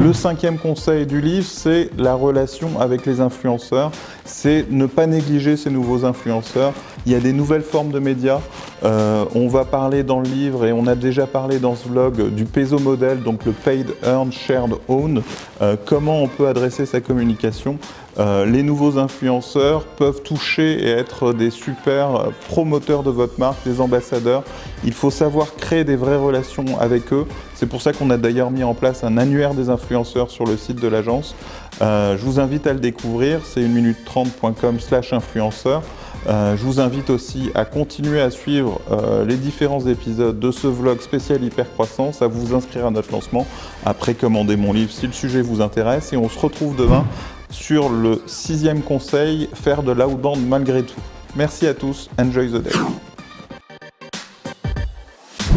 Le cinquième conseil du livre, c'est la relation avec les influenceurs. C'est ne pas négliger ces nouveaux influenceurs. Il y a des nouvelles formes de médias. Euh, on va parler dans le livre et on a déjà parlé dans ce vlog du peso modèle, donc le paid, earned, shared, own. Euh, comment on peut adresser sa communication. Euh, les nouveaux influenceurs peuvent toucher et être des super promoteurs de votre marque, des ambassadeurs. Il faut savoir créer des vraies relations avec eux. C'est pour ça qu'on a d'ailleurs mis en place un annuaire des influenceurs sur le site de l'agence. je vous invite à le découvrir, c'est 1 minute 30.com slash influenceur. Euh, je vous invite aussi à continuer à suivre euh, les différents épisodes de ce vlog spécial hypercroissance, à vous inscrire à notre lancement, à précommander mon livre si le sujet vous intéresse. Et on se retrouve demain sur le sixième conseil, faire de l'outbound malgré tout. Merci à tous, enjoy the day.